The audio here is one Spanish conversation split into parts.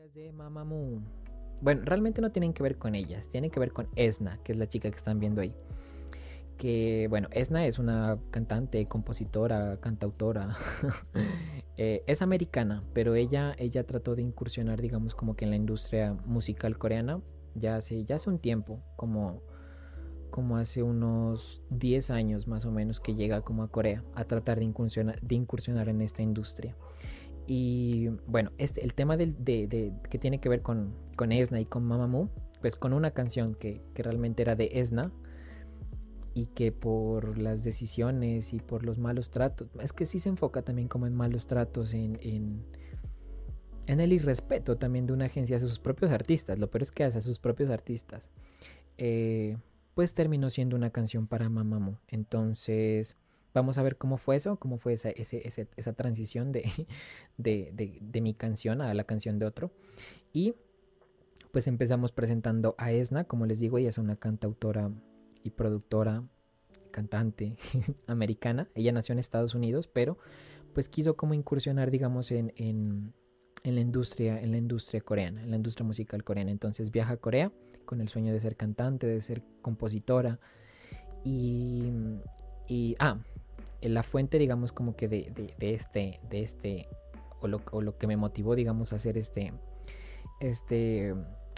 chicas de Mamamoo. Bueno, realmente no tienen que ver con ellas, tienen que ver con Esna, que es la chica que están viendo ahí. Que bueno, Esna es una cantante, compositora, cantautora. Eh, es americana, pero ella, ella trató de incursionar, digamos, como que en la industria musical coreana ya hace, ya hace un tiempo, como, como hace unos 10 años más o menos que llega como a Corea a tratar de incursionar, de incursionar en esta industria. Y bueno, este, el tema del, de, que tiene que ver con, con Esna y con Mamamoo, pues con una canción que, que, realmente era de Esna y que por las decisiones y por los malos tratos, es que sí se enfoca también como en malos tratos, en, en, en el irrespeto también de una agencia a sus propios artistas, lo peor es que hace a sus propios artistas, eh, pues terminó siendo una canción para Mamamoo. Entonces Vamos a ver cómo fue eso, cómo fue esa, esa transición de, de, de, mi canción a la canción de otro. Y pues empezamos presentando a Esna, como les digo, ella es una cantautora y productora, cantante americana. Ella nació en Estados Unidos, pero pues quiso como incursionar, digamos, en, en, en, la industria, en la industria coreana, en la industria musical coreana. Entonces viaja a Corea con el sueño de ser cantante, de ser compositora. Y, y ah, la fuente, digamos, como que de, este, de este, o lo, que me motivó, digamos, a hacer este, este,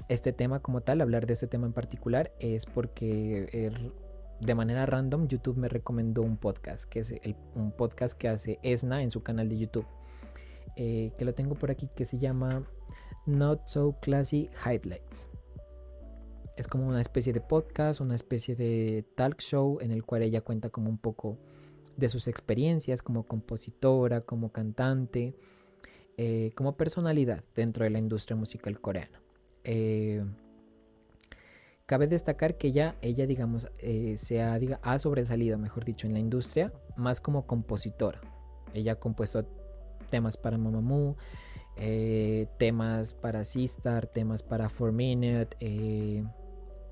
este tema como tal, hablar de este tema en particular, es porque er, de manera random YouTube me recomendó un podcast, que es un podcast que hace Esna en su canal de YouTube, eh, que lo tengo por aquí, que se llama Not So Classy Highlights. Es como una especie de podcast, una especie de talk show en el cual ella cuenta como un poco de sus experiencias como compositora, como cantante, eh, como personalidad dentro de la industria musical coreana. Eh, cabe destacar que ella, ella digamos, eh, se ha, ha, sobresalido, mejor dicho, en la industria más como compositora. Ella ha compuesto temas para Mamamoo, temas para Sistar, temas para 4 Minute,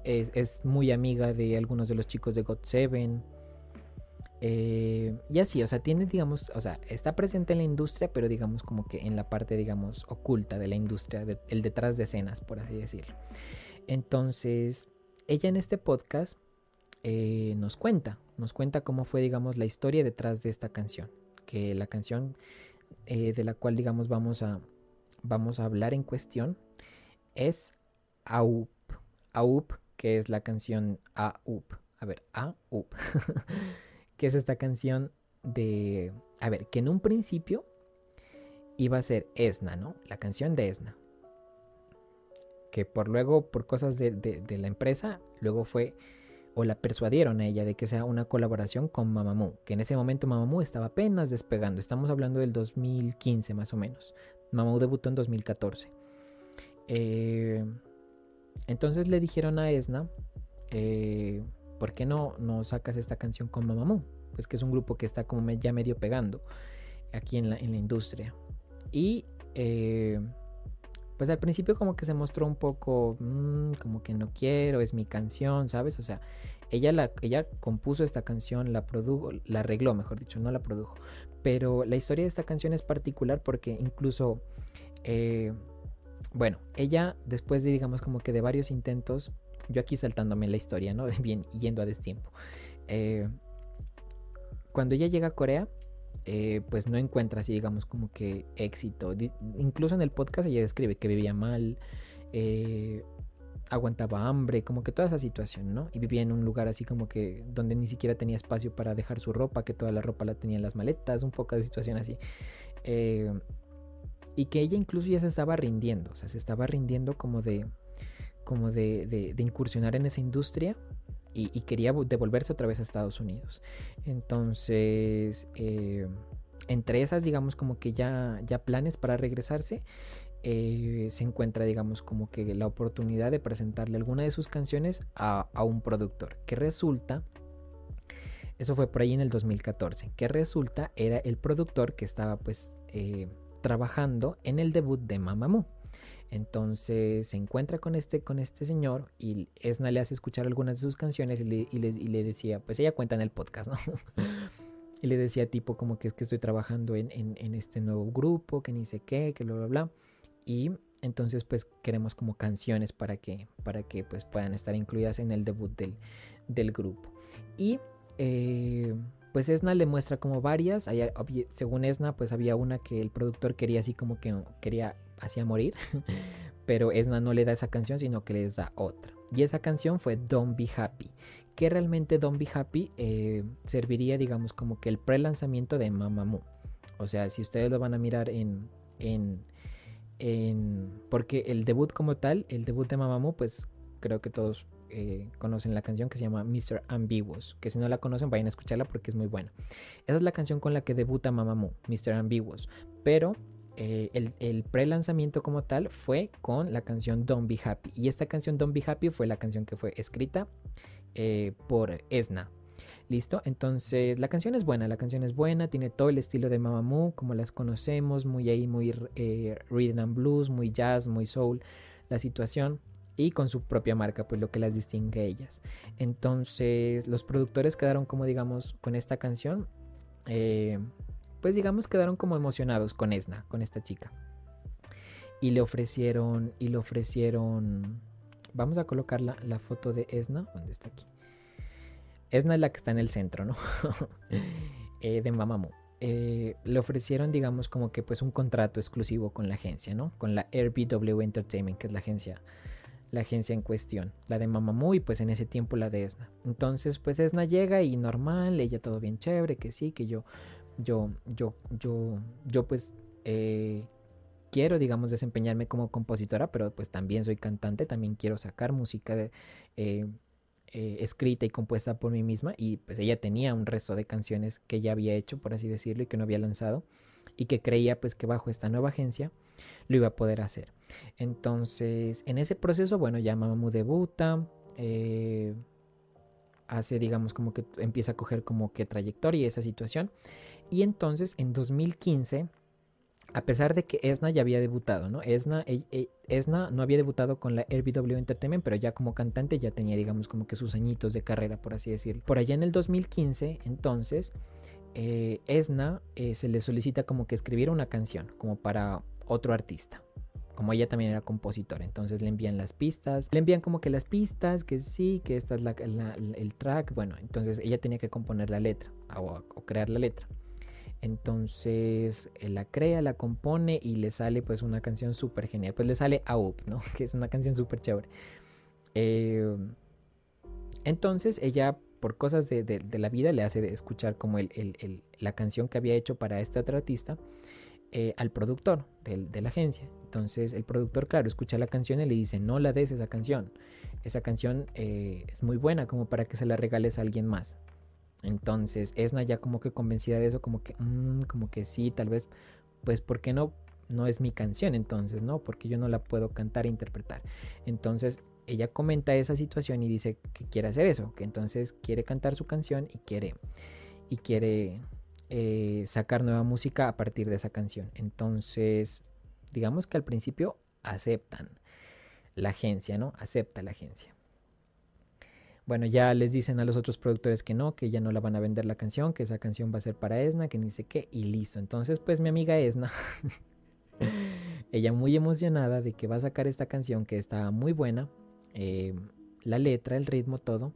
es, es, muy amiga de algunos de los chicos de God7. Eh, y así, o sea, tiene, digamos, o sea, está presente en la industria, pero digamos como que en la parte, digamos, oculta de la industria, el detrás de escenas, por así decirlo. Entonces, ella en este podcast eh, nos cuenta, nos cuenta cómo fue, digamos, la historia detrás de esta canción. Que la canción eh, de la cual, digamos, vamos a, vamos a hablar en cuestión es AUP. AUP, que es la canción AUP. A ver, AUP. que es esta canción de... A ver, que en un principio iba a ser Esna, ¿no? La canción de Esna. Que por luego, por cosas de, la empresa, luego fue o la persuadieron a ella de que sea una colaboración con Mamamoo, que en ese momento Mamamoo estaba apenas despegando, estamos hablando del 2015 más o menos, Mamamoo debutó en 2014. Eh, entonces le dijeron a Esna, eh, ¿por qué no, no sacas esta canción con Mamamoo? Pues que es un grupo que está como ya medio pegando aquí en la, en la industria. Y eh, pues al principio como que se mostró un poco mm, como que no quiero, es mi canción, ¿sabes? O sea, ella, la, ella compuso esta canción, la produjo, la arregló, mejor dicho, no la produjo. Pero la historia de esta canción es particular porque incluso, eh, bueno, ella después de digamos como que de varios intentos, yo aquí saltándome la historia, ¿no? Bien, yendo a destiempo. Eh, cuando ella llega a Corea, eh, pues no encuentra así, digamos, como que éxito. incluso en el podcast ella describe que vivía mal, eh, aguantaba hambre, como que toda esa situación, ¿no? Y vivía en un lugar así como que donde ni siquiera tenía espacio para dejar su ropa, que toda la ropa la tenía en las maletas, un poco de situación así. y que ella incluso ya se estaba rindiendo, o sea, se estaba rindiendo como de como de, incursionar en esa industria y, quería devolverse otra vez a Estados Unidos. Entonces, eh, entre esas, digamos, como que ya, ya planes para regresarse, eh, se encuentra, digamos, como que la oportunidad de presentarle alguna de sus canciones a, un productor, que resulta, eso fue por ahí en el 2014, que resulta era el productor que estaba pues eh, trabajando en el debut de Mamamoo. Entonces se encuentra con este, con este señor y Esna le hace escuchar algunas de sus canciones y le, decía, pues ella cuenta en el podcast, ¿no? y le decía tipo como que es que estoy trabajando en, este nuevo grupo, que ni sé qué, que bla, bla, bla. Y entonces pues queremos como canciones para que, para que pues puedan estar incluidas en el debut del, del grupo. Y eh, pues Esna le muestra como varias, según Esna pues había una que el productor quería así como que quería hacía morir, pero Esna no le da esa canción sino que le da otra. Y esa canción fue Don't Be Happy, que realmente Don't Be Happy eh, serviría digamos como que el pre-lanzamiento de Mamamoo. O sea, si ustedes lo van a mirar en, en, en, Porque el debut como tal, el debut de Mamamoo, pues creo que todos eh, conocen la canción que se llama Mr. Ambiguous, que si no la conocen vayan a escucharla porque es muy buena. Esa es la canción con la que debuta Mamamoo, Mr. Ambiguous, pero eh, el, pre-lanzamiento como tal fue con la canción Don't Be Happy. Y esta canción Don't Be Happy fue la canción que fue escrita eh, por Esna. ¿Listo? Entonces la canción es buena, la canción es buena, tiene todo el estilo de Mamamoo como las conocemos, muy ahí, muy rhythm and blues, muy jazz, muy soul, la situación y con su propia marca, pues lo que las distingue a ellas. Entonces los productores quedaron como digamos con esta canción, eh, pues digamos quedaron como emocionados con Esna, con esta chica. Y le ofrecieron, y le ofrecieron, vamos a colocar la, la foto de Esna, ¿dónde está aquí? Esna es la que está en el centro, ¿no? eh, de Mamamoo. Eh, le ofrecieron, digamos, como que pues un contrato exclusivo con la agencia, ¿no? Con la RBW Entertainment, que es la agencia la agencia en cuestión, la de Mamamoo y pues en ese tiempo la de Esna. Entonces pues Esna llega y normal, ella todo bien chévere, que sí, que yo, yo, yo, yo, yo pues eh, quiero digamos desempeñarme como compositora, pero pues también soy cantante, también quiero sacar música de, eh, eh, escrita y compuesta por mí misma y pues ella tenía un resto de canciones que ya había hecho, por así decirlo, y que no había lanzado y que creía pues que bajo esta nueva agencia lo iba a poder hacer. Entonces, en ese proceso, bueno, ya Mamamoo debuta, hace, digamos, como que empieza a coger como que trayectoria esa situación. Y entonces, en 2015, a pesar de que Esna ya había debutado, ¿no? Esna, e, e, Esna no había debutado con la RBW Entertainment, pero ya como cantante ya tenía, digamos, como que sus añitos de carrera, por así decirlo. Por allá en el 2015, entonces, eh, Esna eh, se le solicita como que escribiera una canción, como para otro artista. Como ella también era compositora, entonces le envían las pistas, le envían como que las pistas, que sí, que esta es la, el track, bueno, entonces ella tenía que componer la letra o, crear la letra. Entonces la crea, la compone y le sale pues una canción súper genial. Pues le sale Aup, ¿no? Que es una canción súper chévere. Eh, entonces ella por cosas de, la vida le hace escuchar como la canción que había hecho para este otro artista eh, al productor de la agencia. Entonces el productor, claro, escucha la canción y le dice, no la des esa canción. Esa canción eh, es muy buena como para que se la regales a alguien más. Entonces Esna ya como que convencida de eso, como que, mm, como que sí, tal vez, pues, ¿por qué no? No es mi canción entonces, ¿no? Porque yo no la puedo cantar e interpretar. Entonces ella comenta esa situación y dice que quiere hacer eso, que entonces quiere cantar su canción y quiere, y quiere eh, sacar nueva música a partir de esa canción. Entonces, digamos que al principio aceptan la agencia, ¿no? Acepta la agencia. Bueno, ya les dicen a los otros productores que no, que ya no la van a vender la canción, que esa canción va a ser para Esna, que ni sé qué, y listo. Entonces, pues mi amiga Esna, ella muy emocionada de que va a sacar esta canción que está muy buena, eh, la letra, el ritmo, todo,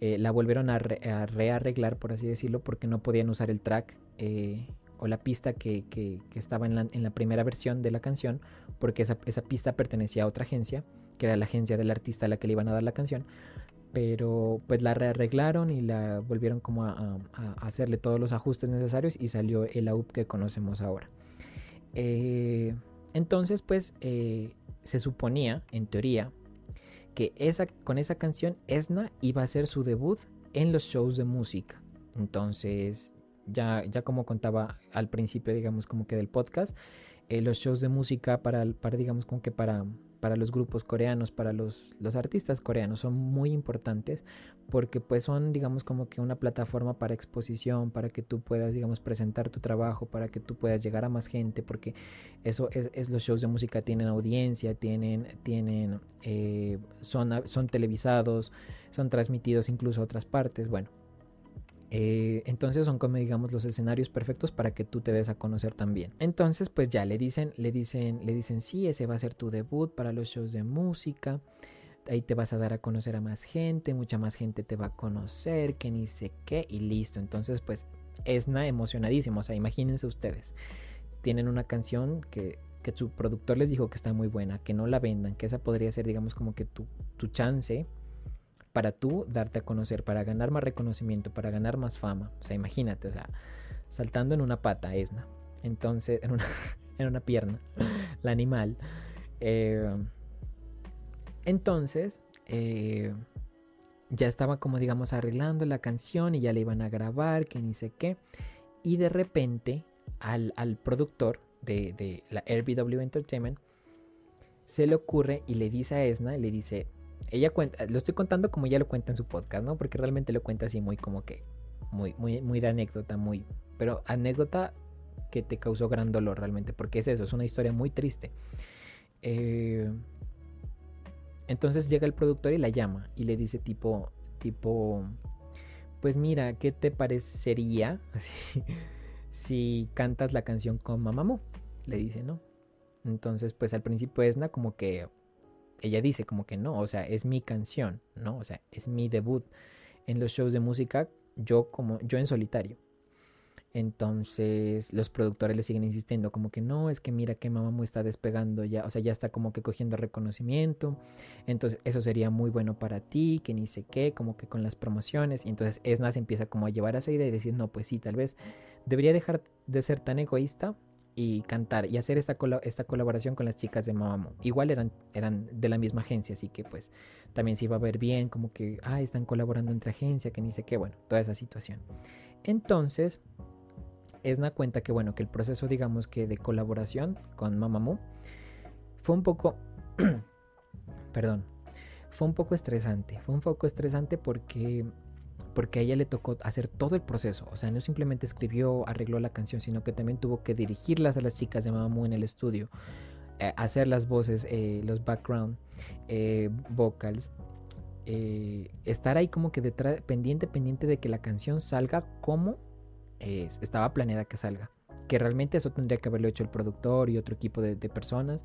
eh, la volvieron a, rearreglar, por así decirlo, porque no podían usar el track eh, o la pista que, estaba en la, primera versión de la canción, porque esa, pista pertenecía a otra agencia, que era la agencia del artista a la que le iban a dar la canción. Pero pues la rearreglaron y la volvieron como a, hacerle todos los ajustes necesarios y salió el AUP que conocemos ahora. entonces pues se suponía, en teoría, que esa, con esa canción Esna iba a hacer su debut en los shows de música. Entonces, ya, ya como contaba al principio, digamos, como que del podcast, eh, los shows de música para, para digamos, como que para para los grupos coreanos, para los, los, artistas coreanos son muy importantes porque pues son digamos como que una plataforma para exposición, para que tú puedas digamos presentar tu trabajo, para que tú puedas llegar a más gente, porque eso es, los shows de música tienen audiencia, tienen, tienen, eh, son, son televisados, son transmitidos incluso a otras partes, bueno. Eh, entonces son como digamos los escenarios perfectos para que tú te des a conocer también. Entonces pues ya le dicen, le dicen, le dicen sí, ese va a ser tu debut para los shows de música. Ahí te vas a dar a conocer a más gente, mucha más gente te va a conocer, que ni sé qué y listo. Entonces pues Esna emocionadísimo, o sea, imagínense ustedes. Tienen una canción que, que su productor les dijo que está muy buena, que no la vendan, que esa podría ser digamos como que tu, tu chance para tú darte a conocer, para ganar más reconocimiento, para ganar más fama. O sea, imagínate, o sea, saltando en una pata, Esna. Entonces, en una, en una pierna, la animal. Eh, entonces, eh, ya estaba como digamos arreglando la canción y ya le iban a grabar, que ni sé qué. Y de repente al, productor de, de, la RBW Entertainment se le ocurre y le dice a Esna, le dice, ella cuenta, lo estoy contando como ella lo cuenta en su podcast, ¿no? Porque realmente lo cuenta así muy como que, muy, muy, muy de anécdota, muy, pero anécdota que te causó gran dolor realmente, porque es eso, es una historia muy triste. Eh, entonces llega el productor y la llama y le dice tipo, tipo, pues mira, ¿qué te parecería así, si cantas la canción con Mamamoo? Le dice, ¿no? Entonces, pues al principio Esna como que ella dice como que no, o sea, es mi canción, ¿no? O sea, es mi debut en los shows de música, yo como yo en solitario. Entonces los productores le siguen insistiendo como que no, es que mira que Mamamoo está despegando ya, o sea, ya está como que cogiendo reconocimiento. Entonces eso sería muy bueno para ti, que ni sé qué, como que con las promociones. Y entonces Esna se empieza como a llevar a esa idea y decir, no, pues sí, tal vez debería dejar de ser tan egoísta y cantar y hacer esta, esta colaboración con las chicas de Mamamoo. Igual eran, eran de la misma agencia, así que pues también se iba a ver bien, como que, ah, están colaborando entre agencia, que ni sé qué, bueno, toda esa situación. Entonces, Esna cuenta que, bueno, que el proceso, digamos que de colaboración con Mamamoo fue un poco, perdón, fue un poco estresante, fue un poco estresante porque porque a ella le tocó hacer todo el proceso. O sea, no simplemente escribió, arregló la canción, sino que también tuvo que dirigirlas a las chicas de Mamamoo en el estudio, eh, hacer las voces, eh, los background eh, vocals, estar ahí como que detrás, pendiente, pendiente de que la canción salga como estaba planeada que salga. Que realmente eso tendría que haberlo hecho el productor y otro equipo de personas.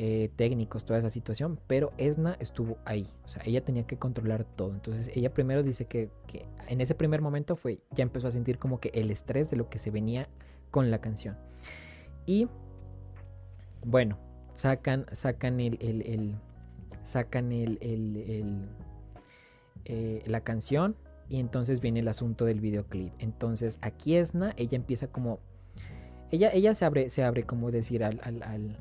Eh, técnicos, toda esa situación, pero Esna estuvo ahí, o sea, ella tenía que controlar todo. Entonces ella primero dice que, en ese primer momento fue, ya empezó a sentir como que el estrés de lo que se venía con la canción. Y bueno, sacan, sacan el, el, sacan el, el eh, la canción y entonces viene el asunto del videoclip. Entonces aquí Esna, ella empieza como ella, ella se abre, se abre como decir a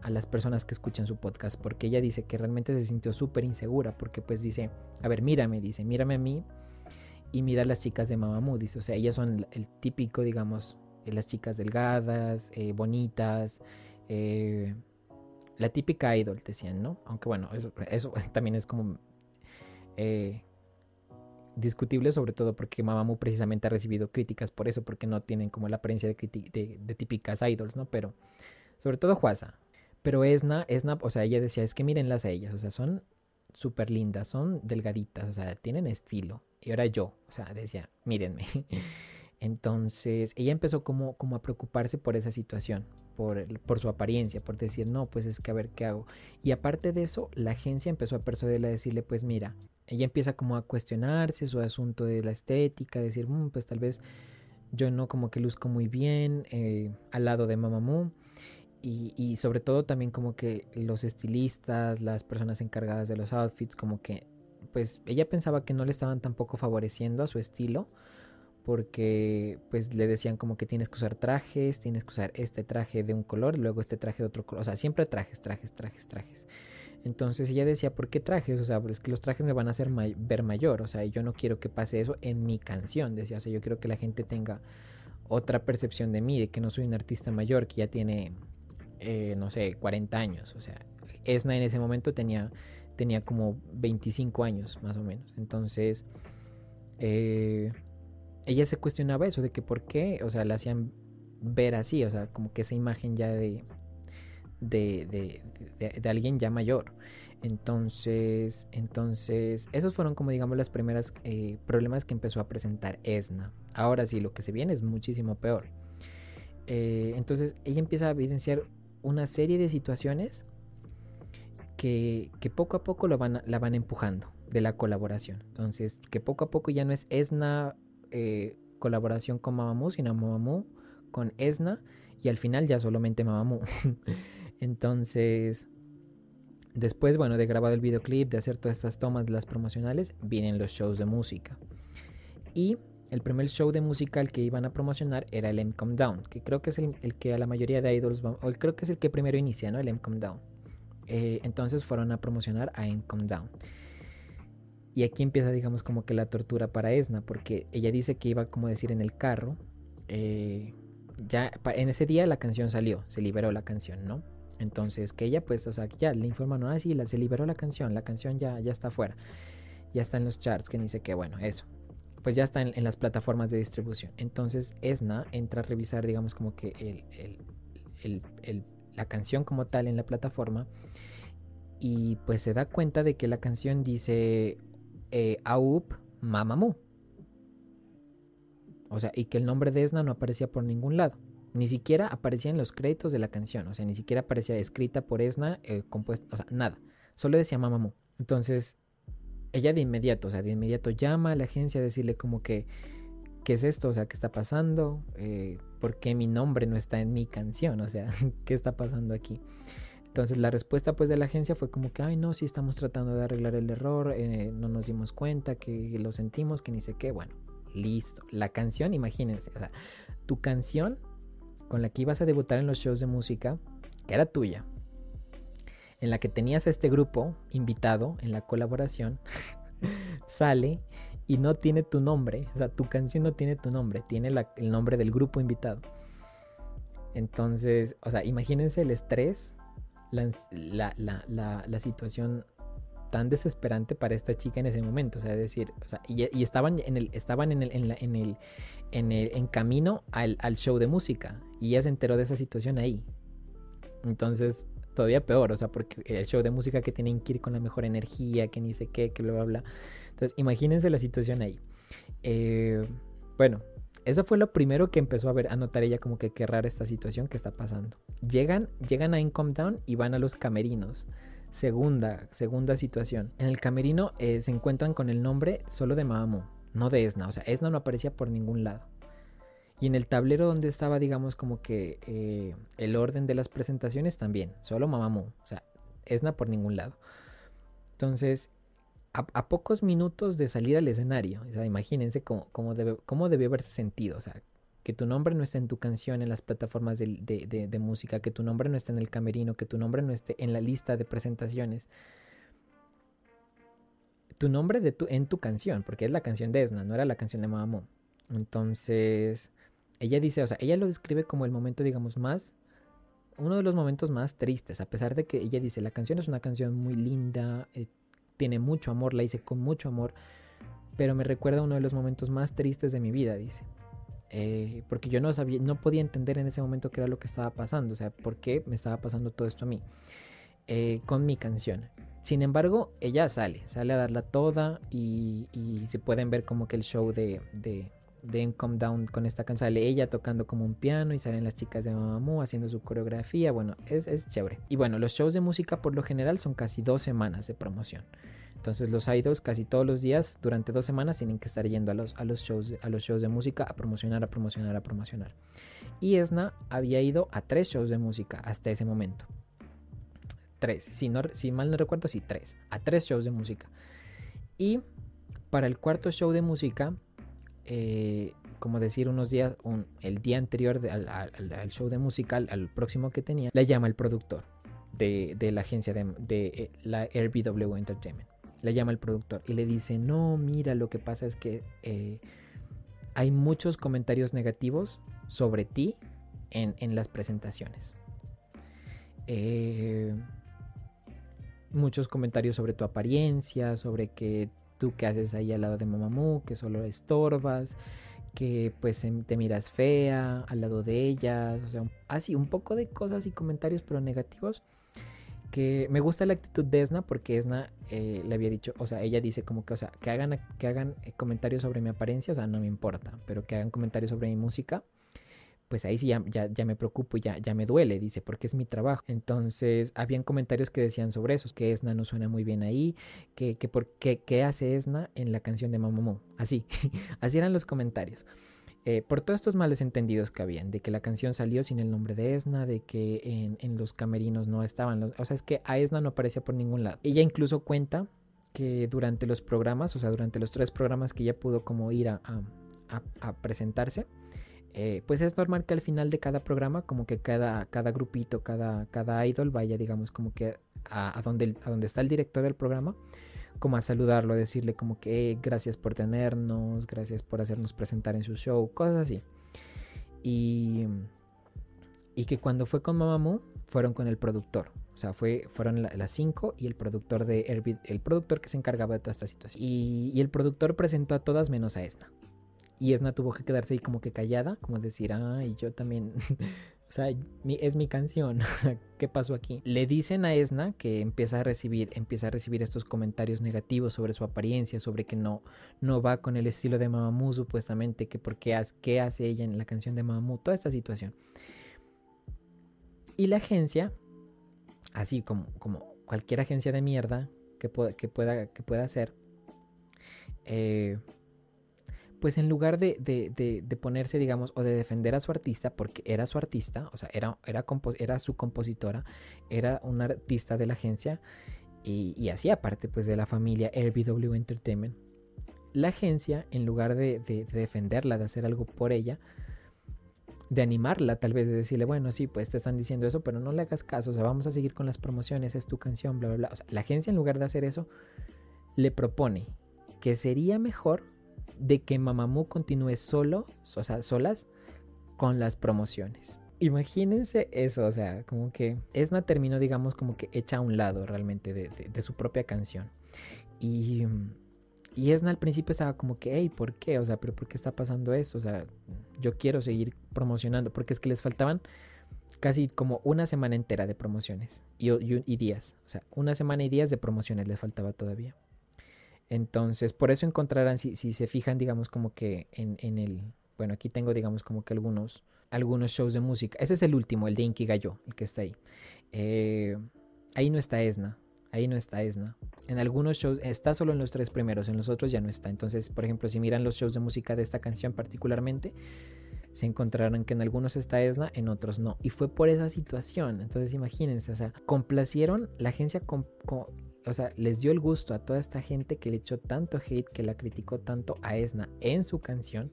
las personas que escuchan su podcast, porque ella dice que realmente se sintió súper insegura, porque pues dice, a ver, mírame, dice, mírame a mí y mira a las chicas de Mamamoo, dice, o sea, ellas son el, típico, digamos, eh, las chicas delgadas, eh, bonitas, eh, la típica idol, decían, ¿no? Aunque bueno, eso, eso también es como discutible, sobre todo porque Mamamoo precisamente ha recibido críticas por eso, porque no tienen como la apariencia de, de, típicas idols, ¿no? Pero sobre todo Juasa. Pero Esna, Esna, o sea, ella decía, es que mírenlas a ellas, o sea, son súper lindas, son delgaditas, o sea, tienen estilo. Y ahora yo, o sea, decía, mírenme. Entonces, ella empezó como, como a preocuparse por esa situación, por, por, su apariencia, por decir, no, pues es que a ver qué hago. Y aparte de eso, la agencia empezó a persuadirle a decirle, pues mira, ella empieza como a cuestionarse su asunto de la estética, decir, mm, pues tal vez yo no como que luzco muy bien eh, al lado de Mamamoo. Y, y, sobre todo también como que los estilistas, las personas encargadas de los outfits, como que pues ella pensaba que no le estaban tampoco favoreciendo a su estilo porque pues le decían como que tienes que usar trajes, tienes que usar este traje de un color, luego este traje de otro color, o sea, siempre trajes, trajes, trajes, trajes. Entonces ella decía, ¿por qué trajes? O sea, pues que los trajes me van a hacer ver mayor. O sea, yo no quiero que pase eso en mi canción. Decía, o sea, yo quiero que la gente tenga otra percepción de mí, de que no soy un artista mayor, que ya tiene, eh, no sé, 40 años. O sea, Esna en ese momento tenía, tenía como 25 años, más o menos. Entonces, eh, ella se cuestionaba eso, de que por qué, o sea, la hacían ver así, o sea, como que esa imagen ya de de, alguien ya mayor. Entonces, entonces, esos fueron como digamos las primeras eh, problemas que empezó a presentar Esna. Ahora sí, lo que se viene es muchísimo peor. Eh, entonces, ella empieza a evidenciar una serie de situaciones que, poco a poco van, la van empujando de la colaboración. Entonces, que poco a poco ya no es Esna eh, colaboración con Mamamoo, sino Mamamoo con Esna y al final ya solamente Mamamoo. Entonces, después, bueno, de grabado el videoclip, de hacer todas estas tomas las promocionales, vienen los shows de música. Y el primer show de musical que iban a promocionar era el M Come Down, que creo que es el, que a la mayoría de idols, o creo que es el que primero inicia, ¿no? El Come Down. Eh, entonces fueron a promocionar a M Come Down. Y aquí empieza, digamos, como que la tortura para Esna, porque ella dice que iba, como decir, en el carro. Eh, ya en ese día la canción salió, se liberó la canción, ¿no? Entonces, que ella, pues, o sea, ya le informan, no, así, se liberó la canción, la canción ya, ya está fuera, ya está en los charts, que dice que, bueno, eso, pues ya está en, las plataformas de distribución. Entonces, Esna entra a revisar, digamos, como que la canción como tal en la plataforma y pues se da cuenta de que la canción dice eh, Aup Mamamoo. O sea, y que el nombre de Esna no aparecía por ningún lado. Ni siquiera aparecía en los créditos de la canción, o sea, ni siquiera aparecía escrita por Esna, eh, compuesta, o sea, nada. Solo decía Mamamoo. Entonces, ella de inmediato, o sea, de inmediato llama a la agencia a decirle como que, ¿qué es esto? O sea, ¿qué está pasando? Eh, ¿Por qué mi nombre no está en mi canción? O sea, ¿qué está pasando aquí? Entonces la respuesta pues de la agencia fue como que, ay no, sí estamos tratando de arreglar el error, eh, no nos dimos cuenta, que lo sentimos, que ni sé qué, bueno, listo. La canción, imagínense, o sea, tu canción con la que ibas a debutar en los shows de música, que era tuya, en la que tenías a este grupo invitado en la colaboración, sale y no tiene tu nombre. O sea, tu canción no tiene tu nombre, tiene el nombre del grupo invitado. Entonces, o sea, imagínense el estrés, la, la, situación tan desesperante para esta chica en ese momento. O sea, decir, o sea, y, estaban en el, estaban en el, en el, en el, en camino al, al, show de música. Y ella se enteró de esa situación ahí. Entonces, todavía peor, o sea, porque el show de música que tienen que ir con la mejor energía, que ni sé qué, que bla, bla, bla. Entonces, imagínense la situación ahí. Eh, bueno, eso fue lo primero que empezó a ver, a notar ella como que qué rara esta situación que está pasando. Llegan, llegan a Income Down y van a los camerinos. Segunda, segunda situación. En el camerino eh, se encuentran con el nombre solo de Mamamoo, no de Esna. O sea, Esna no aparecía por ningún lado. Y en el tablero donde estaba, digamos, como que eh, el orden de las presentaciones también. Solo Mamamoo. O sea, Esna por ningún lado. Entonces, a, pocos minutos de salir al escenario, o sea, imagínense cómo, cómo, debe, cómo debió haberse sentido. O sea, que tu nombre no esté en tu canción, en las plataformas de, música, que tu nombre no esté en el camerino, que tu nombre no esté en la lista de presentaciones. Tu nombre de tu, en tu canción, porque es la canción de Esna, no era la canción de Mamamoo. Entonces, ella dice, o sea, ella lo describe como el momento, digamos, más, uno de los momentos más tristes, a pesar de que ella dice, la canción es una canción muy linda, eh, tiene mucho amor, la hice con mucho amor, pero me recuerda uno de los momentos más tristes de mi vida, dice. Eh, porque yo no sabía, no podía entender en ese momento qué era lo que estaba pasando, o sea, por qué me estaba pasando todo esto a mí eh, con mi canción. Sin embargo, ella sale, sale a darla toda y, se pueden ver como que el show de, de, de Come Down con esta canción, sale ella tocando como un piano y salen las chicas de Mamamoo haciendo su coreografía, bueno, es, es chévere. Y bueno, los shows de música por lo general son casi dos semanas de promoción. Entonces los idols casi todos los días, durante dos semanas, tienen que estar yendo a los, a los, shows, a los shows de música a promocionar, a promocionar, a promocionar. Y Esna había ido a tres shows de música hasta ese momento. Tres, si, no, si mal no recuerdo, sí, tres. A tres shows de música. Y para el cuarto show de música, eh, como decir unos días, el día anterior al, show de música, al, próximo que tenía, la llama el productor de, la agencia de, de eh, la RBW Entertainment le llama el productor y le dice, no, mira, lo que pasa es que eh, hay muchos comentarios negativos sobre ti en, las presentaciones. Muchos comentarios sobre tu apariencia, sobre que tú que haces ahí al lado de Mamamoo, que solo estorbas, que pues em, te miras fea al lado de ellas, o sea, así un poco de cosas y comentarios pero negativos. Que me gusta la actitud de Esna porque Esna eh, le había dicho, o sea, ella dice como que, o sea, que hagan, que hagan eh, comentarios sobre mi apariencia, o sea, no me importa, pero que hagan comentarios sobre mi música, pues ahí sí ya, ya, me preocupo y ya, ya me duele, dice, porque es mi trabajo. Entonces, habían comentarios que decían sobre eso, que Esna no suena muy bien ahí, que, que por qué, qué hace Esna en la canción de Mamamoo. Así, así eran los comentarios. Eh, por todos estos males entendidos que habían, de que la canción salió sin el nombre de Esna, de que en, en los camerinos no estaban, los, o sea, es que a Esna no aparecía por ningún lado. Ella incluso cuenta que durante los programas, o sea, durante los tres programas que ella pudo como ir a, a, a presentarse, eh, pues es normal que al final de cada programa, como que cada, cada grupito, cada, cada idol vaya, digamos, como que a, donde, a donde está el director del programa, como a saludarlo, a decirle como que gracias por tenernos, gracias por hacernos presentar en su show, cosas así. Y, y que cuando fue con Mamamoo, fueron con el productor. O sea, fue, fueron las cinco y el productor de el productor que se encargaba de toda esta situación. Y, y el productor presentó a todas menos a esta. Y Esna tuvo que quedarse ahí como que callada, como decir, ay, yo también, o sea, es mi canción, ¿qué pasó aquí? Le dicen a Esna que empieza a recibir, empieza a recibir estos comentarios negativos sobre su apariencia, sobre que no, no va con el estilo de Mamamoo supuestamente, que por qué, qué hace ella en la canción de Mamamoo, toda esta situación. Y la agencia, así como, como cualquier agencia de mierda que, pueda, que, pueda, que pueda hacer, eh, pues en lugar de, ponerse, digamos, o de defender a su artista, porque era su artista, o sea, era, era, era su compositora, era un artista de la agencia y, hacía parte pues de la familia RBW Entertainment, la agencia, en lugar de, defenderla, de hacer algo por ella, de animarla, tal vez de decirle, bueno, sí, pues te están diciendo eso, pero no le hagas caso, o sea, vamos a seguir con las promociones, es tu canción, bla, bla, bla. O sea, la agencia, en lugar de hacer eso, le propone que sería mejor de que Mamamoo continúe solo, o sea, solas, con las promociones. Imagínense eso, o sea, como que Esna terminó, digamos, como que hecha a un lado realmente de, su propia canción. Y, y Esna al principio estaba como que, hey, ¿por qué? O sea, ¿pero por qué está pasando eso? O sea, yo quiero seguir promocionando, porque es que les faltaban casi como una semana entera de promociones y, y días. O sea, una semana y días de promociones les faltaba todavía. Entonces, por eso encontrarán, si, si se fijan, digamos, como que en, en, el... Bueno, aquí tengo, digamos, como que algunos, algunos shows de música. Ese es el último, el de Inkigayo, el que está ahí. Eh, ahí no está Esna. Ahí no está Esna. En algunos shows está solo en los tres primeros, en los otros ya no está. Entonces, por ejemplo, si miran los shows de música de esta canción particularmente, se encontrarán que en algunos está Esna, en otros no. Y fue por esa situación. Entonces, imagínense, o sea, complacieron, la agencia o sea, les dio el gusto a toda esta gente que le echó tanto hate, que la criticó tanto a Esna en su canción.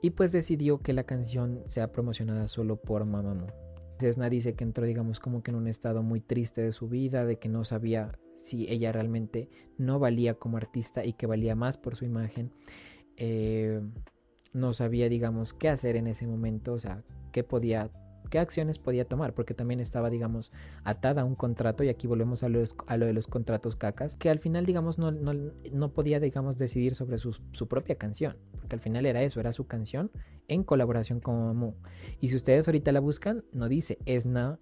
Y pues decidió que la canción sea promocionada solo por Mamamoo. Esna dice que entró, digamos, como que en un estado muy triste de su vida, de que no sabía si ella realmente no valía como artista y que valía más por su imagen. Eh, no sabía, digamos, qué hacer en ese momento, o sea, qué podía qué acciones podía tomar, porque también estaba, digamos, atada a un contrato, y aquí volvemos a, a lo de los contratos cacas, que al final, digamos, no, no, no podía, digamos, decidir sobre su, su, propia canción, porque al final era eso, era su canción en colaboración con Mamamoo. Y si ustedes ahorita la buscan, no dice Esna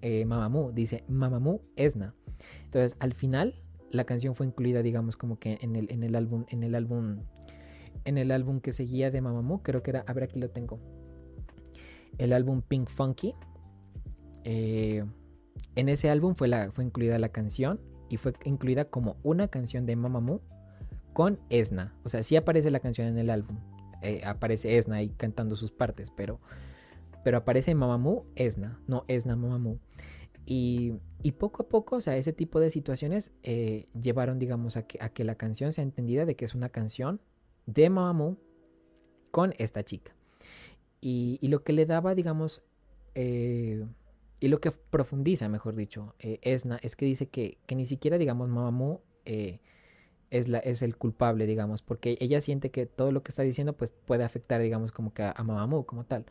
eh, Mamamoo, dice Mamamoo Esna. Entonces, al final, la canción fue incluida, digamos, como que en el, en el álbum, en el álbum, en el álbum que seguía de Mamamoo, creo que era, a ver, aquí lo tengo el álbum Pink Funky. Eh, en ese álbum fue, incluida la canción y fue incluida como una canción de Mamamoo con Esna. O sea, sí aparece la canción en el álbum. Eh, aparece Esna ahí cantando sus partes, pero, pero aparece Mamamoo Esna, no Esna Mamamoo. Y, y, poco a poco, o sea, ese tipo de situaciones eh, llevaron, digamos, a que, a que la canción sea entendida de que es una canción de Mamamoo con esta chica. Y, lo que le daba, digamos, eh, y lo que profundiza, mejor dicho, eh, Esna, es que dice que, que, ni siquiera, digamos, Mamamoo eh, es, la, es el culpable, digamos, porque ella siente que todo lo que está diciendo, pues puede afectar, digamos, como que a, a como tal.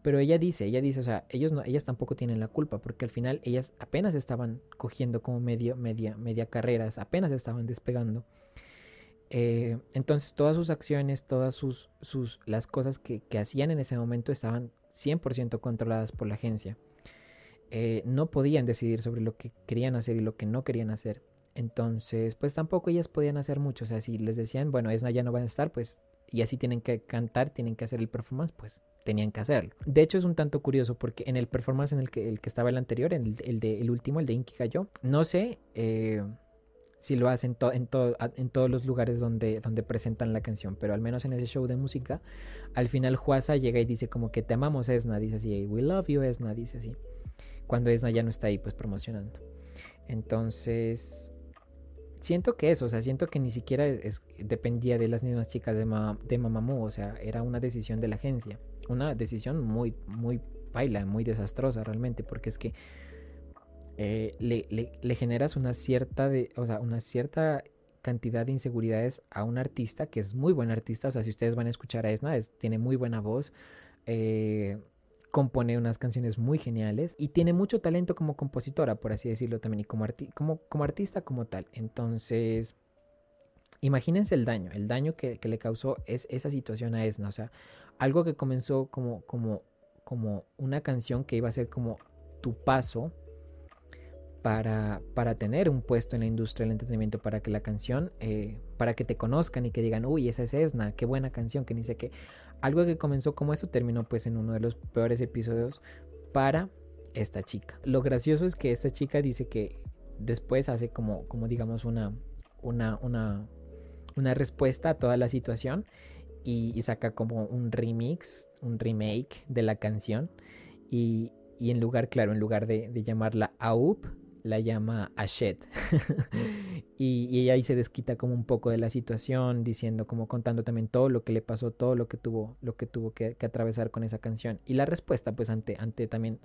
Pero ella dice, ella dice, o sea, ellos no, ellas tampoco tienen la culpa, porque al final ellas apenas estaban cogiendo como medio, media, media carreras, apenas estaban despegando. Eh, entonces todas sus acciones, todas sus, sus las cosas que, que hacían en ese momento estaban 100% controladas por la agencia. Eh, no podían decidir sobre lo que querían hacer y lo que no querían hacer. Entonces, pues tampoco ellas podían hacer mucho. O sea, si les decían, bueno, Esna ya no va a estar, pues, y así tienen que cantar, tienen que hacer el performance, pues tenían que hacerlo. De hecho, es un tanto curioso porque en el performance en el que, el que estaba el anterior, en el, el, de, el último, el de Inki Kayo, no sé eh, si lo hacen en, en todos los lugares donde, donde presentan la canción, pero al menos en ese show de música, al final Juasa llega y dice como que te amamos Esna, dice así, we love you Esna, dice así, cuando Esna ya no está ahí pues promocionando. Entonces, siento que eso, o sea, siento que ni siquiera dependía de las mismas chicas de, de Mamamoo, o sea, era una decisión de la agencia, una decisión muy, muy baila, muy desastrosa realmente, porque es que eh, le, generas una cierta, de, o sea, una cierta cantidad de inseguridades a un artista que es muy buen artista, o sea, si ustedes van a escuchar a Esna, tiene muy buena voz, eh, compone unas canciones muy geniales y tiene mucho talento como compositora, por así decirlo también, y como, como, como artista como tal. Entonces, imagínense el daño, el daño que, le causó es esa situación a Esna, o sea, algo que comenzó como, como, como una canción que iba a ser como tu paso para, para tener un puesto en la industria del entretenimiento, para que la canción, eh, para que te conozcan y que digan, uy, esa es Esna, qué buena canción, que ni sé qué. Algo que comenzó como eso terminó pues en uno de los peores episodios para esta chica. Lo gracioso es que esta chica dice que después hace como, como digamos una, una, una, una respuesta a toda la situación y, saca como un remix, un remake de la canción y, y en lugar, claro, en lugar de, de llamarla AUP, la llama Ashet. y, y, ella ahí se desquita como un poco de la situación, diciendo, como contando también todo lo que le pasó, todo lo que tuvo, lo que tuvo que, atravesar con esa canción. Y la respuesta, pues, ante, ante también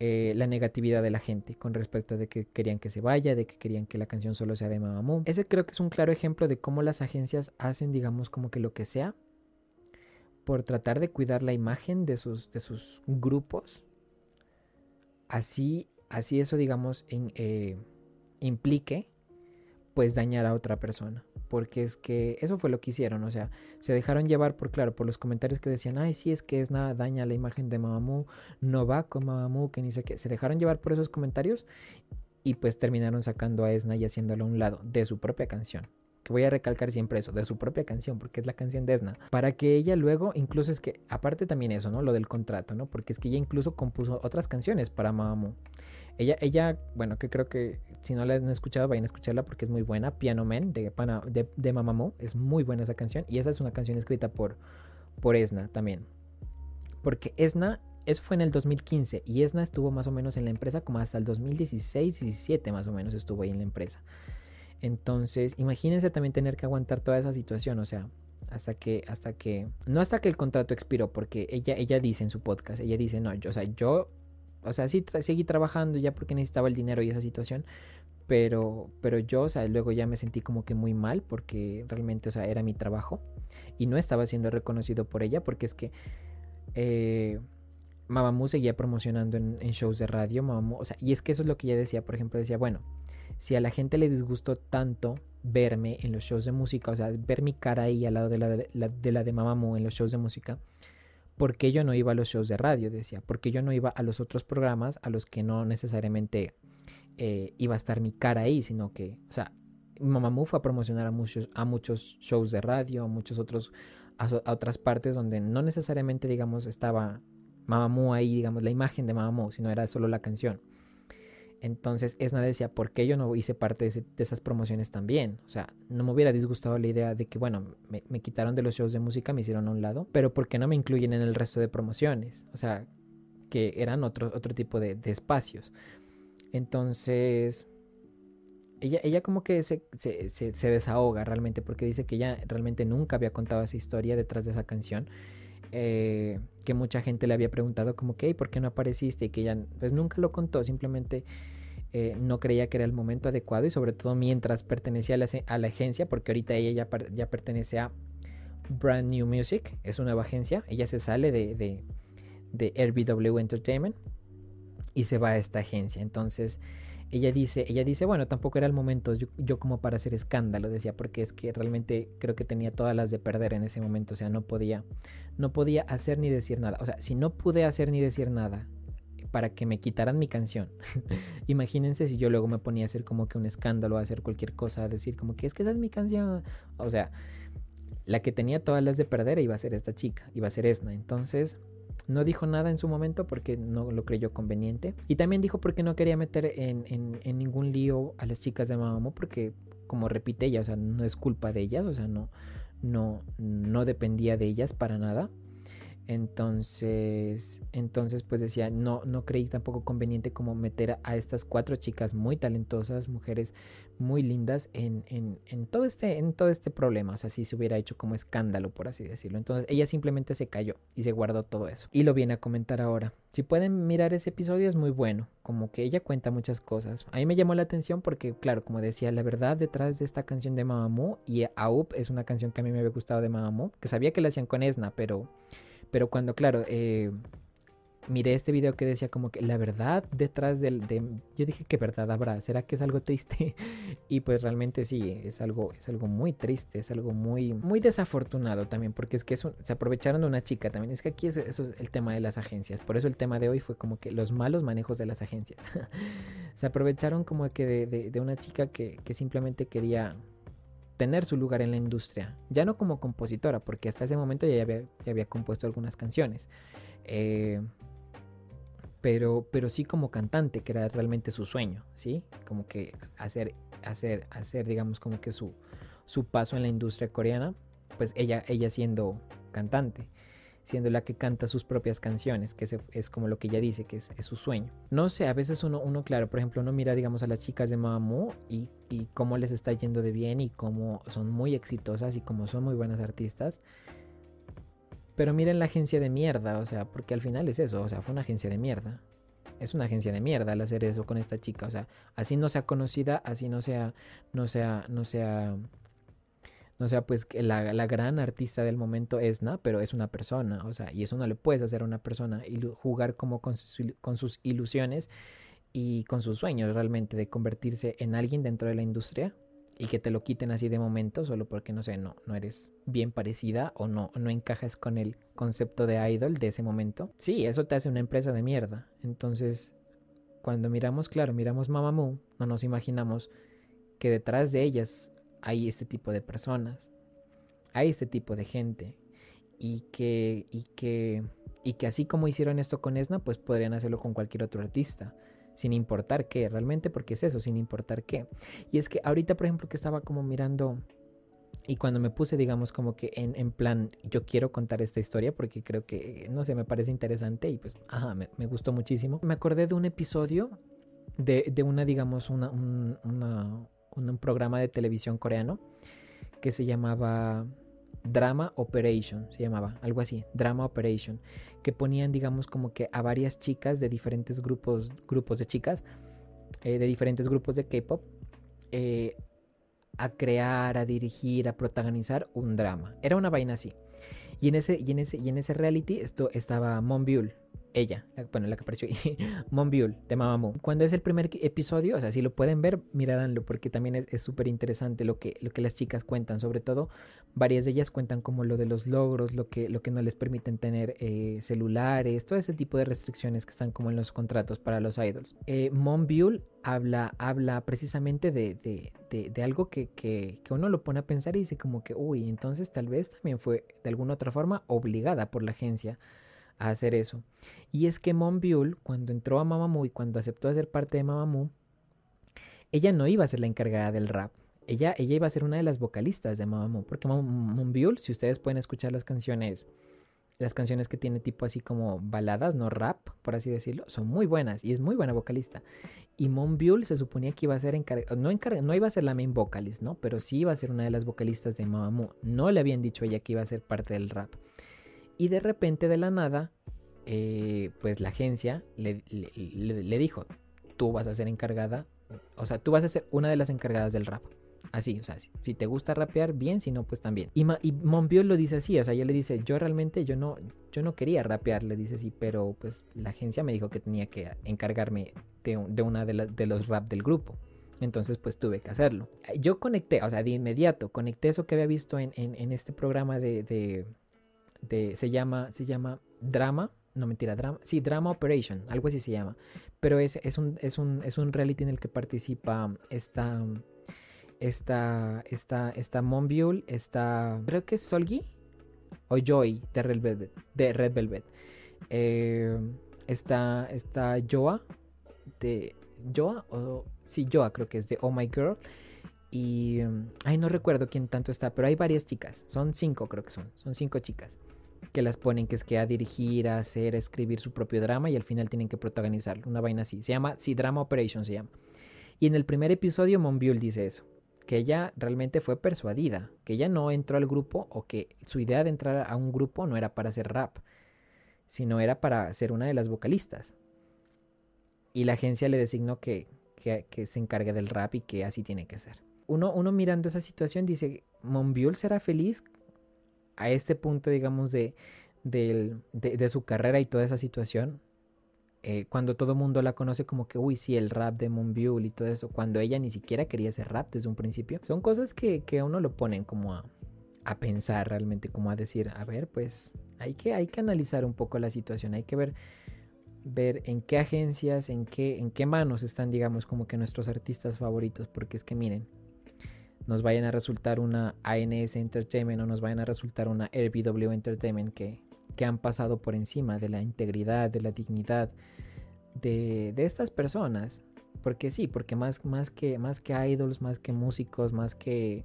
eh, la negatividad de la gente con respecto a de que querían que se vaya, de que querían que la canción solo sea de Mamamoo. Ese creo que es un claro ejemplo de cómo las agencias hacen, digamos, como que lo que sea por tratar de cuidar la imagen de sus, de sus grupos. Así así eso, digamos, eh, implique, pues dañar a otra persona. Porque es que eso fue lo que hicieron, o sea, se dejaron llevar por, claro, por los comentarios que decían, ay, sí, es que es nada, daña la imagen de Mamamoo, no va con Mamamoo, que ni sé qué. Se dejaron llevar por esos comentarios y pues terminaron sacando a Esna y haciéndolo a un lado de su propia canción que voy a recalcar siempre eso, de su propia canción, porque es la canción de Esna, para que ella luego, incluso es que, aparte también eso, ¿no? Lo del contrato, ¿no? Porque es que ella incluso compuso otras canciones para Mamamoo. Ella, ella, bueno, que creo que si no la han escuchado, vayan a escucharla porque es muy buena. Piano Man de, de, de Mamamoo, es muy buena esa canción. Y esa es una canción escrita por, por Esna también. Porque Esna, eso fue en el 2015 y Esna estuvo más o menos en la empresa como hasta el 2016-17 más o menos estuvo ahí en la empresa. Entonces, imagínense también tener que aguantar toda esa situación, o sea, hasta que, hasta que, no hasta que el contrato expiró, porque ella, ella dice en su podcast, ella dice, no, yo, o sea, yo o sea, sí seguí trabajando ya porque necesitaba el dinero y esa situación, pero, pero yo, o sea, luego ya me sentí como que muy mal porque realmente, o sea, era mi trabajo y no estaba siendo reconocido por ella porque es que eh, Mamamoo seguía promocionando en, shows de radio, Mamamoo, o sea, y es que eso es lo que ella decía, por ejemplo, decía, bueno, si a la gente le disgustó tanto verme en los shows de música, o sea, ver mi cara ahí al lado de la de, la, de, en los shows de música, ¿por qué yo no iba a los shows de radio? Decía, porque yo no iba a los otros programas a los que no necesariamente eh, iba a estar mi cara ahí, sino que, o sea, Mamamoo fue a promocionar a muchos, a muchos shows de radio, a muchos otros, a, otras partes donde no necesariamente, digamos, estaba Mamamoo ahí, digamos, la imagen de Mamamoo, sino era solo la canción. Entonces Esna decía, ¿por qué yo no hice parte de, esas promociones también? O sea, no me hubiera disgustado la idea de que, bueno, me, quitaron de los shows de música, me hicieron a un lado, pero ¿por qué no me incluyen en el resto de promociones? O sea, que eran otro, otro tipo de, espacios. Entonces, ella, ella como que se, se, desahoga realmente porque dice que ella realmente nunca había contado esa historia detrás de esa canción. Eh, que mucha gente le había preguntado como que, ¿por qué no apareciste? Y que ella pues nunca lo contó, simplemente eh, no creía que era el momento adecuado y sobre todo mientras pertenecía a la, a la agencia, porque ahorita ella ya, ya, pertenece a Brand New Music, es una nueva agencia, ella se sale de, de, de RBW Entertainment y se va a esta agencia. Entonces ella dice, ella dice, bueno, tampoco era el momento yo, como para hacer escándalo, decía, porque es que realmente creo que tenía todas las de perder en ese momento, o sea, no podía, no podía hacer ni decir nada, o sea, si no pude hacer ni decir nada para que me quitaran mi canción, imagínense si yo luego me ponía a hacer como que un escándalo, a hacer cualquier cosa, a decir como que es que esa es mi canción, o sea, la que tenía todas las de perder iba a ser esta chica, iba a ser Esna, entonces no dijo nada en su momento porque no lo creyó conveniente. Y también dijo porque no quería meter en, en, ningún lío a las chicas de Mamamoo porque, como repite ella, o sea, no es culpa de ellas, o sea, no, no, no dependía de ellas para nada. Entonces, entonces pues decía, no, no creí tampoco conveniente como meter a estas cuatro chicas muy talentosas, mujeres muy lindas en, en, todo este, en todo este problema. O sea, si se hubiera hecho como escándalo, por así decirlo. Entonces ella simplemente se cayó y se guardó todo eso. Y lo viene a comentar ahora. Si pueden mirar ese episodio es muy bueno. Como que ella cuenta muchas cosas. A mí me llamó la atención porque, claro, como decía, la verdad detrás de esta canción de Mamamoo y Aup es una canción que a mí me había gustado de Mamamoo, que sabía que la hacían con Esna, pero pero cuando, claro, eh, miré este video que decía como que la verdad detrás del... De, yo dije, ¿qué verdad habrá? ¿Será que es algo triste? y pues realmente sí, es algo, es algo muy triste, es algo muy, muy desafortunado también, porque es que se aprovecharon de una chica también. Es que aquí es, eso es el tema de las agencias. Por eso el tema de hoy fue como que los malos manejos de las agencias. se aprovecharon como que de, una chica que simplemente quería tener su lugar en la industria. Ya no como compositora, porque hasta ese momento ya había, compuesto algunas canciones. Eh, pero, pero sí como cantante, que era realmente su sueño, ¿sí? Como que hacer, hacer, hacer digamos, como que su, su paso en la industria coreana, pues ella, ella siendo cantante siendo la que canta sus propias canciones, que es, como lo que ella dice, que es, su sueño. No sé, a veces uno, claro, por ejemplo, uno mira, digamos, a las chicas de Mamamoo y, y cómo les está yendo de bien y cómo son muy exitosas y cómo son muy buenas artistas. Pero miren la agencia de mierda, o sea, porque al final es eso, o sea, fue una agencia de mierda. Es una agencia de mierda al hacer eso con esta chica, o sea, así no sea conocida, así no sea, no sea, no sea no sea, pues la, la gran artista del momento es. Pero es una persona, o sea, y eso no le puedes hacer a una persona, y jugar como con sus, con sus ilusiones y con sus sueños realmente de convertirse en alguien dentro de la industria y que te lo quiten así de momento solo porque no sé, no, no eres bien parecida o no, no encajas con el concepto de idol de ese momento. Sí, eso te hace una empresa de mierda. Entonces, cuando miramos, claro, miramos Mamamoo, no nos imaginamos que detrás de ellas hay este tipo de personas, hay este tipo de gente y que, y que, y que así como hicieron esto con Esna, pues podrían hacerlo con cualquier otro artista, sin importar qué, realmente porque es eso, sin importar qué. Y es que ahorita, por ejemplo, que estaba como mirando y cuando me puse, digamos, como que en, en, plan, yo quiero contar esta historia porque creo que, no sé, me parece interesante y pues, ajá, me, me gustó muchísimo. Me acordé de un episodio de, de una, digamos, una, una, un programa de televisión coreano que se llamaba Drama Operation, se llamaba, algo así, Drama Operation, que ponían, digamos, como que a varias chicas de diferentes grupos, grupos de chicas, eh, de diferentes grupos de K-pop, eh, a crear, a dirigir, a protagonizar un drama. Era una vaina así. Y en ese, y en ese, y en ese reality esto estaba Monbiul, ella, bueno, la que apareció Monbiul, de Mamamoo. Cuando es el primer episodio, o sea, si lo pueden ver, miraranlo, porque también es súper interesante lo que, lo que las chicas cuentan, sobre todo varias de ellas cuentan como lo de los logros, lo que, lo que no les permiten tener eh, celulares, todo ese tipo de restricciones que están como en los contratos para los idols. Eh, Monbiul habla, habla precisamente de, de, de, de algo que, que, que uno lo pone a pensar y dice como que, uy, entonces tal vez también fue de alguna otra forma obligada por la agencia a hacer eso. Y es que Monbiul, cuando entró a Mamamoo y cuando aceptó ser parte de Mamamoo, ella no iba a ser la encargada del rap. Ella, ella iba a ser una de las vocalistas de Mamamoo. Porque Monbiul, si ustedes pueden escuchar las canciones, las canciones que tiene tipo así como baladas, no rap, por así decirlo, son muy buenas y es muy buena vocalista. Y Monbiul se suponía que iba a ser encargada, no, no iba a ser la main vocalist, ¿no? Pero sí iba a ser una de las vocalistas de Mamamoo. No le habían dicho a ella que iba a ser parte del rap. Y de repente, de la nada, eh, pues la agencia le, le, dijo, tú vas a ser encargada, o sea, tú vas a ser una de las encargadas del rap. Así, o sea, si, te gusta rapear, bien, si no, pues también. Y, Ma y lo dice así, o sea, ella le dice, yo realmente, yo no, yo no quería rapear, le dice así, pero pues la agencia me dijo que tenía que encargarme de, de una de, de los rap del grupo. Entonces pues tuve que hacerlo. Yo conecté, o sea, de inmediato, conecté eso que había visto en, en, este programa de, se llama, se llama Drama, no mentira, Drama, sí, Drama Operation, algo así se llama. Pero es, es, un, es, un, es un reality en el que participa esta, esta, esta, esta Monbiul, esta, creo que es Solgi o Joy de Red Velvet. De Red Velvet. Eh, está, está Joa de Joa o sí Joa creo que es de Oh My Girl y ay no recuerdo quién tanto está pero hay varias chicas son cinco creo que son son cinco chicas que las ponen que es que a dirigir a hacer a escribir su propio drama y al final tienen que protagonizarlo una vaina así se llama sí Drama Operation se llama y en el primer episodio Monbiul dice eso que ella realmente fue persuadida, que ella no entró al grupo o que su idea de entrar a un grupo no era para hacer rap, sino era para ser una de las vocalistas. Y la agencia le designó que, que, se encargue del rap y que así tiene que ser. Uno, uno mirando esa situación dice, Monbiol será feliz a este punto, digamos, de, de, de su carrera y toda esa situación. Eh, cuando todo el mundo la conoce como que, uy, sí, el rap de Moonbyul y todo eso, cuando ella ni siquiera quería hacer rap desde un principio. Son cosas que, que a uno lo ponen como a, a, pensar realmente, como a decir, a ver, pues hay que, hay que analizar un poco la situación, hay que ver, ver en qué agencias, en qué, en qué manos están, digamos, como que nuestros artistas favoritos, porque es que miren, nos vayan a resultar una ANS Entertainment o nos vayan a resultar una RBW Entertainment que que han pasado por encima de la integridad, de la dignidad de, estas personas. Porque sí, porque más, más, que, más que idols, más que músicos, más que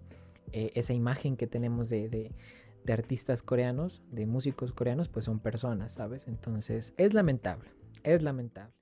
eh, esa imagen que tenemos de, de artistas coreanos, de músicos coreanos, pues son personas, ¿sabes? Entonces es lamentable, es lamentable.